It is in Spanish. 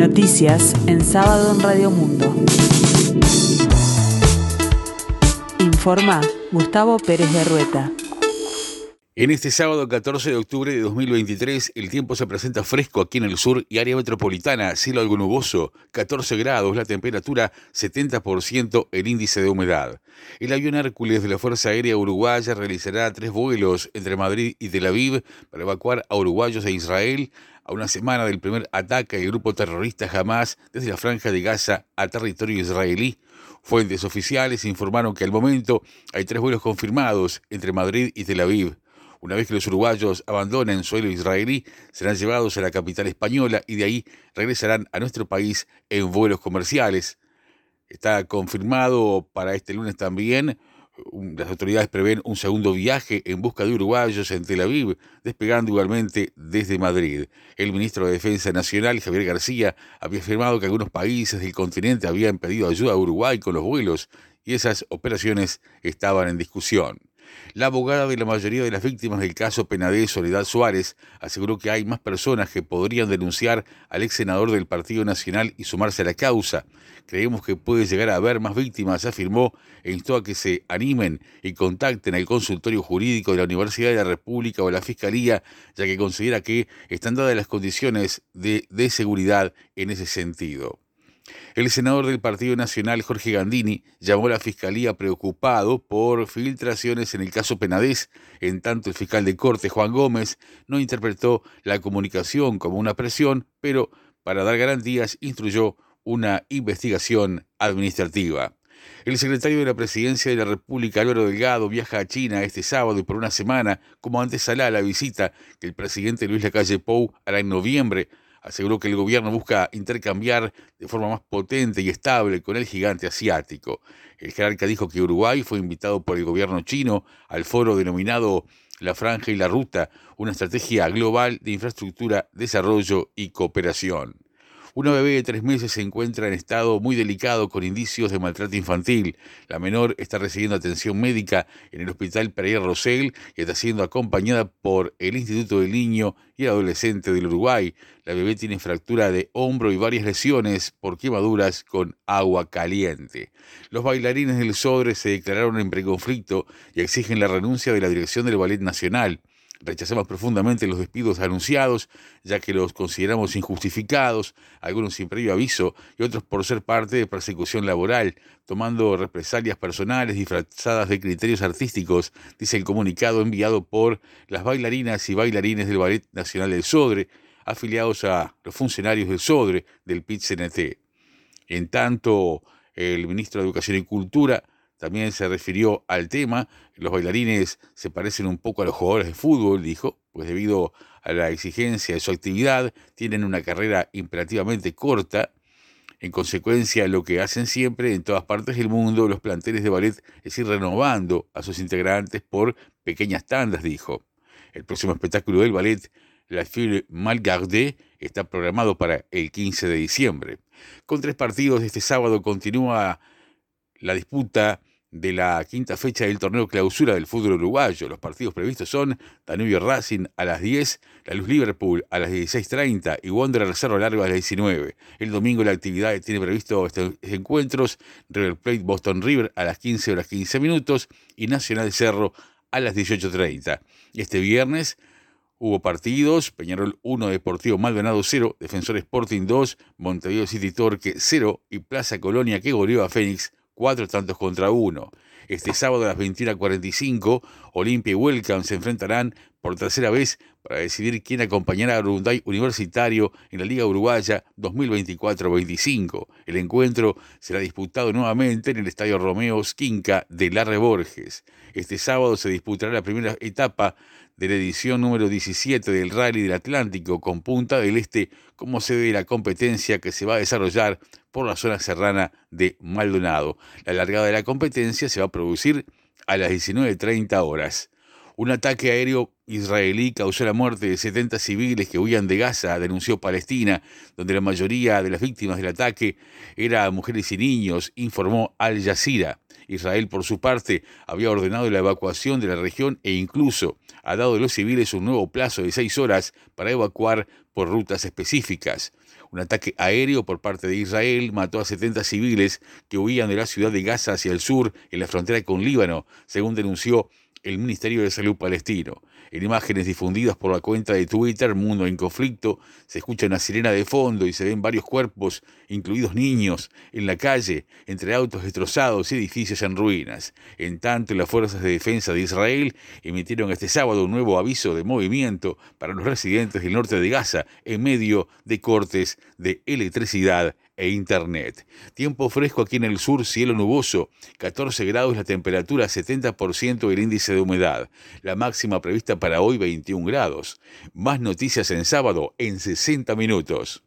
Noticias en sábado en Radio Mundo. Informa Gustavo Pérez de Rueta. En este sábado 14 de octubre de 2023, el tiempo se presenta fresco aquí en el sur y área metropolitana, cielo algo nuboso, 14 grados, la temperatura 70%, el índice de humedad. El avión Hércules de la Fuerza Aérea Uruguaya realizará tres vuelos entre Madrid y Tel Aviv para evacuar a uruguayos e Israel a una semana del primer ataque del grupo terrorista Hamas desde la franja de Gaza a territorio israelí. Fuentes oficiales informaron que al momento hay tres vuelos confirmados entre Madrid y Tel Aviv. Una vez que los uruguayos abandonen suelo israelí, serán llevados a la capital española y de ahí regresarán a nuestro país en vuelos comerciales. Está confirmado para este lunes también. Las autoridades prevén un segundo viaje en busca de uruguayos en Tel Aviv, despegando igualmente desde Madrid. El ministro de Defensa Nacional, Javier García, había afirmado que algunos países del continente habían pedido ayuda a Uruguay con los vuelos y esas operaciones estaban en discusión. La abogada de la mayoría de las víctimas del caso Penadez, Soledad Suárez, aseguró que hay más personas que podrían denunciar al ex senador del Partido Nacional y sumarse a la causa. Creemos que puede llegar a haber más víctimas, afirmó, e instó a que se animen y contacten al consultorio jurídico de la Universidad de la República o la Fiscalía, ya que considera que están dadas las condiciones de, de seguridad en ese sentido. El senador del Partido Nacional, Jorge Gandini, llamó a la Fiscalía preocupado por filtraciones en el caso Penadez, en tanto el fiscal de corte, Juan Gómez, no interpretó la comunicación como una presión, pero para dar garantías instruyó una investigación administrativa. El secretario de la Presidencia de la República, Álvaro Delgado, viaja a China este sábado y por una semana como antesala a la visita que el presidente Luis Lacalle Pou hará en noviembre aseguró que el gobierno busca intercambiar de forma más potente y estable con el gigante asiático. El jerarca dijo que Uruguay fue invitado por el gobierno chino al foro denominado La Franja y la Ruta, una estrategia global de infraestructura, desarrollo y cooperación. Una bebé de tres meses se encuentra en estado muy delicado con indicios de maltrato infantil. La menor está recibiendo atención médica en el Hospital Pereira Rosell y está siendo acompañada por el Instituto del Niño y el Adolescente del Uruguay. La bebé tiene fractura de hombro y varias lesiones por quemaduras con agua caliente. Los bailarines del Sodre se declararon en preconflicto y exigen la renuncia de la dirección del Ballet Nacional. Rechazamos profundamente los despidos anunciados, ya que los consideramos injustificados, algunos sin previo aviso y otros por ser parte de persecución laboral, tomando represalias personales disfrazadas de criterios artísticos, dice el comunicado enviado por las bailarinas y bailarines del Ballet Nacional del Sodre, afiliados a los funcionarios del Sodre del PIT-CNT. En tanto, el ministro de Educación y Cultura también se refirió al tema. Los bailarines se parecen un poco a los jugadores de fútbol, dijo, pues debido a la exigencia de su actividad, tienen una carrera imperativamente corta. En consecuencia, lo que hacen siempre en todas partes del mundo los planteles de ballet es ir renovando a sus integrantes por pequeñas tandas, dijo. El próximo espectáculo del ballet, La Fille Malgardée, está programado para el 15 de diciembre. Con tres partidos este sábado continúa la disputa de la quinta fecha del torneo clausura del fútbol uruguayo. Los partidos previstos son Danubio Racing a las 10, La Luz Liverpool a las 16.30 y Wanderer Cerro Largo a las 19. El domingo la actividad tiene previsto estos encuentros, River Plate Boston River a las 15 horas 15 minutos y Nacional Cerro a las 18.30. Este viernes hubo partidos, Peñarol 1, Deportivo Maldonado 0, Defensor Sporting 2, Montevideo City Torque 0 y Plaza Colonia que goleó a Fénix cuatro tantos contra uno. Este sábado a las 21.45, Olimpia y Welcome se enfrentarán por tercera vez para decidir quién acompañará a Urunday Universitario en la Liga Uruguaya 2024-25. El encuentro será disputado nuevamente en el Estadio Romeo Skinca de Larre Borges. Este sábado se disputará la primera etapa de la edición número 17 del Rally del Atlántico con Punta del Este como sede de la competencia que se va a desarrollar por la zona serrana de Maldonado. La largada de la competencia se va a producir a las 19.30 horas. Un ataque aéreo israelí causó la muerte de 70 civiles que huían de Gaza, denunció Palestina, donde la mayoría de las víctimas del ataque eran mujeres y niños, informó Al Jazeera. Israel, por su parte, había ordenado la evacuación de la región e incluso ha dado a los civiles un nuevo plazo de seis horas para evacuar por rutas específicas. Un ataque aéreo por parte de Israel mató a 70 civiles que huían de la ciudad de Gaza hacia el sur, en la frontera con Líbano, según denunció el Ministerio de Salud palestino. En imágenes difundidas por la cuenta de Twitter Mundo en Conflicto, se escucha una sirena de fondo y se ven varios cuerpos, incluidos niños, en la calle, entre autos destrozados y edificios en ruinas. En tanto, las fuerzas de defensa de Israel emitieron este sábado un nuevo aviso de movimiento para los residentes del norte de Gaza en medio de cortes de electricidad e Internet. Tiempo fresco aquí en el sur, cielo nuboso, 14 grados la temperatura, 70% el índice de humedad. La máxima prevista para hoy 21 grados. Más noticias en sábado en 60 minutos.